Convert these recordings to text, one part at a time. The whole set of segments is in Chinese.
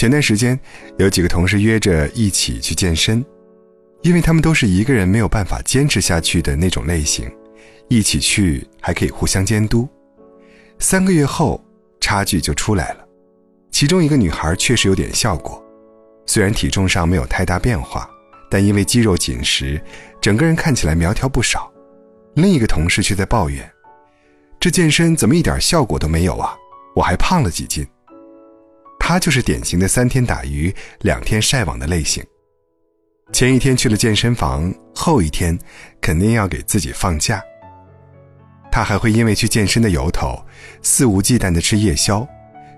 前段时间，有几个同事约着一起去健身，因为他们都是一个人没有办法坚持下去的那种类型，一起去还可以互相监督。三个月后，差距就出来了。其中一个女孩确实有点效果，虽然体重上没有太大变化，但因为肌肉紧实，整个人看起来苗条不少。另一个同事却在抱怨：“这健身怎么一点效果都没有啊？我还胖了几斤。”他就是典型的三天打鱼两天晒网的类型。前一天去了健身房，后一天肯定要给自己放假。他还会因为去健身的由头，肆无忌惮地吃夜宵，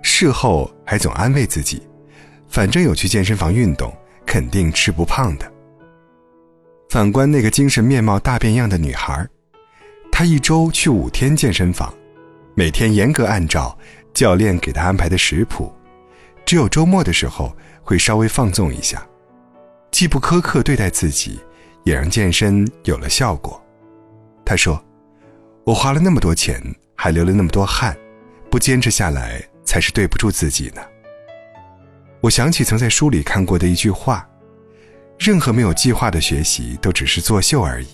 事后还总安慰自己，反正有去健身房运动，肯定吃不胖的。反观那个精神面貌大变样的女孩，她一周去五天健身房，每天严格按照教练给她安排的食谱，只有周末的时候会稍微放纵一下，既不苛刻对待自己，也让健身有了效果。他说。我花了那么多钱，还流了那么多汗，不坚持下来才是对不住自己呢。我想起曾在书里看过的一句话：任何没有计划的学习都只是作秀而已，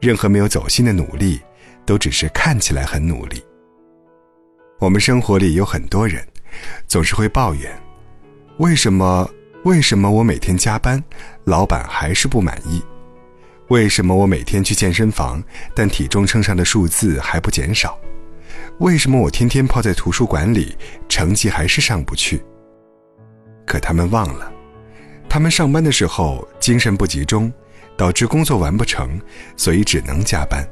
任何没有走心的努力都只是看起来很努力。我们生活里有很多人，总是会抱怨：为什么？为什么我每天加班，老板还是不满意？为什么我每天去健身房，但体重秤上的数字还不减少？为什么我天天泡在图书馆里，成绩还是上不去？可他们忘了，他们上班的时候精神不集中，导致工作完不成，所以只能加班。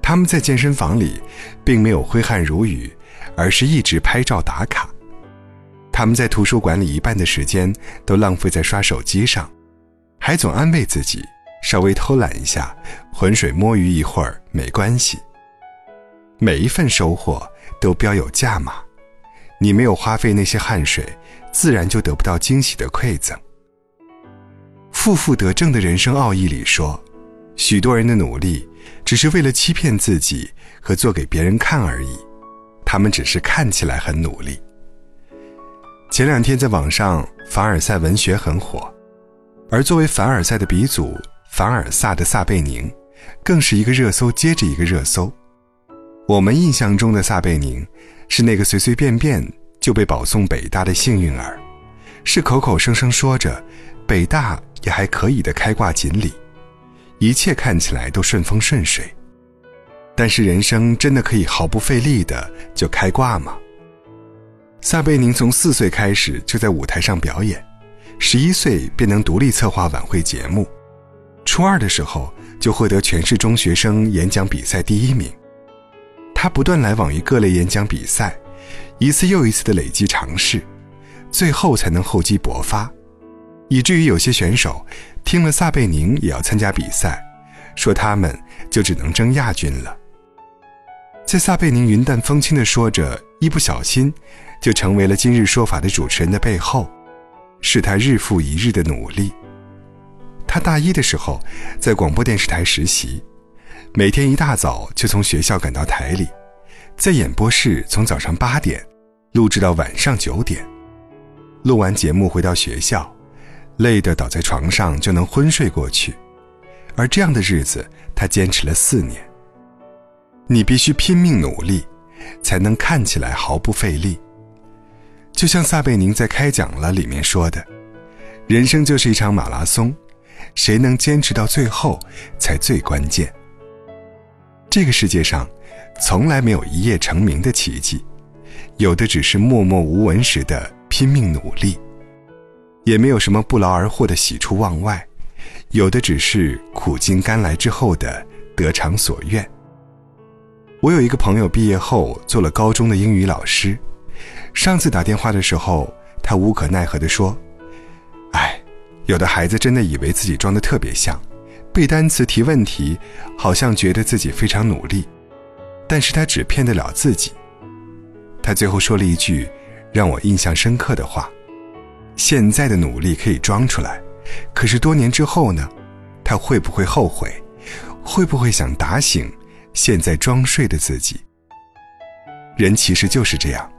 他们在健身房里，并没有挥汗如雨，而是一直拍照打卡。他们在图书馆里一半的时间都浪费在刷手机上，还总安慰自己。稍微偷懒一下，浑水摸鱼一会儿没关系。每一份收获都标有价码，你没有花费那些汗水，自然就得不到惊喜的馈赠。负负得正的人生奥义里说，许多人的努力只是为了欺骗自己和做给别人看而已，他们只是看起来很努力。前两天在网上，凡尔赛文学很火，而作为凡尔赛的鼻祖。凡尔萨的撒贝宁，更是一个热搜接着一个热搜。我们印象中的撒贝宁，是那个随随便便就被保送北大的幸运儿，是口口声声说着北大也还可以的开挂锦鲤，一切看起来都顺风顺水。但是人生真的可以毫不费力的就开挂吗？撒贝宁从四岁开始就在舞台上表演，十一岁便能独立策划晚会节目。初二的时候就获得全市中学生演讲比赛第一名，他不断来往于各类演讲比赛，一次又一次的累积尝试，最后才能厚积薄发，以至于有些选手听了撒贝宁也要参加比赛，说他们就只能争亚军了。在撒贝宁云淡风轻地说着一不小心就成为了今日说法的主持人的背后，是他日复一日的努力。他大一的时候，在广播电视台实习，每天一大早就从学校赶到台里，在演播室从早上八点录制到晚上九点，录完节目回到学校，累得倒在床上就能昏睡过去，而这样的日子他坚持了四年。你必须拼命努力，才能看起来毫不费力。就像撒贝宁在开讲了里面说的，人生就是一场马拉松。谁能坚持到最后，才最关键。这个世界上，从来没有一夜成名的奇迹，有的只是默默无闻时的拼命努力；也没有什么不劳而获的喜出望外，有的只是苦尽甘来之后的得偿所愿。我有一个朋友，毕业后做了高中的英语老师，上次打电话的时候，他无可奈何地说：“哎。”有的孩子真的以为自己装的特别像，背单词、提问题，好像觉得自己非常努力，但是他只骗得了自己。他最后说了一句让我印象深刻的话：“现在的努力可以装出来，可是多年之后呢？他会不会后悔？会不会想打醒现在装睡的自己？”人其实就是这样，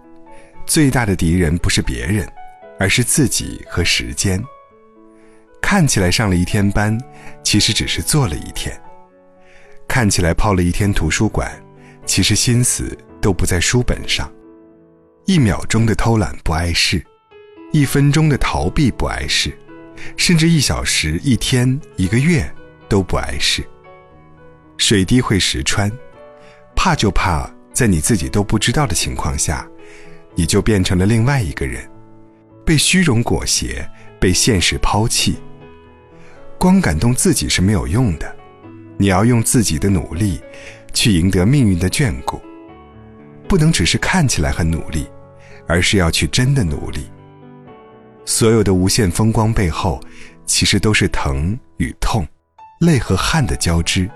最大的敌人不是别人，而是自己和时间。看起来上了一天班，其实只是做了一天；看起来泡了一天图书馆，其实心思都不在书本上。一秒钟的偷懒不碍事，一分钟的逃避不碍事，甚至一小时、一天、一个月都不碍事。水滴会石穿，怕就怕在你自己都不知道的情况下，你就变成了另外一个人，被虚荣裹挟，被现实抛弃。光感动自己是没有用的，你要用自己的努力去赢得命运的眷顾，不能只是看起来很努力，而是要去真的努力。所有的无限风光背后，其实都是疼与痛、泪和汗的交织。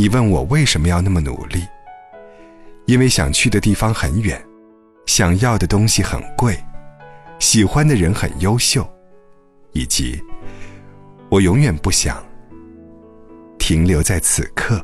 你问我为什么要那么努力？因为想去的地方很远，想要的东西很贵，喜欢的人很优秀，以及。我永远不想停留在此刻。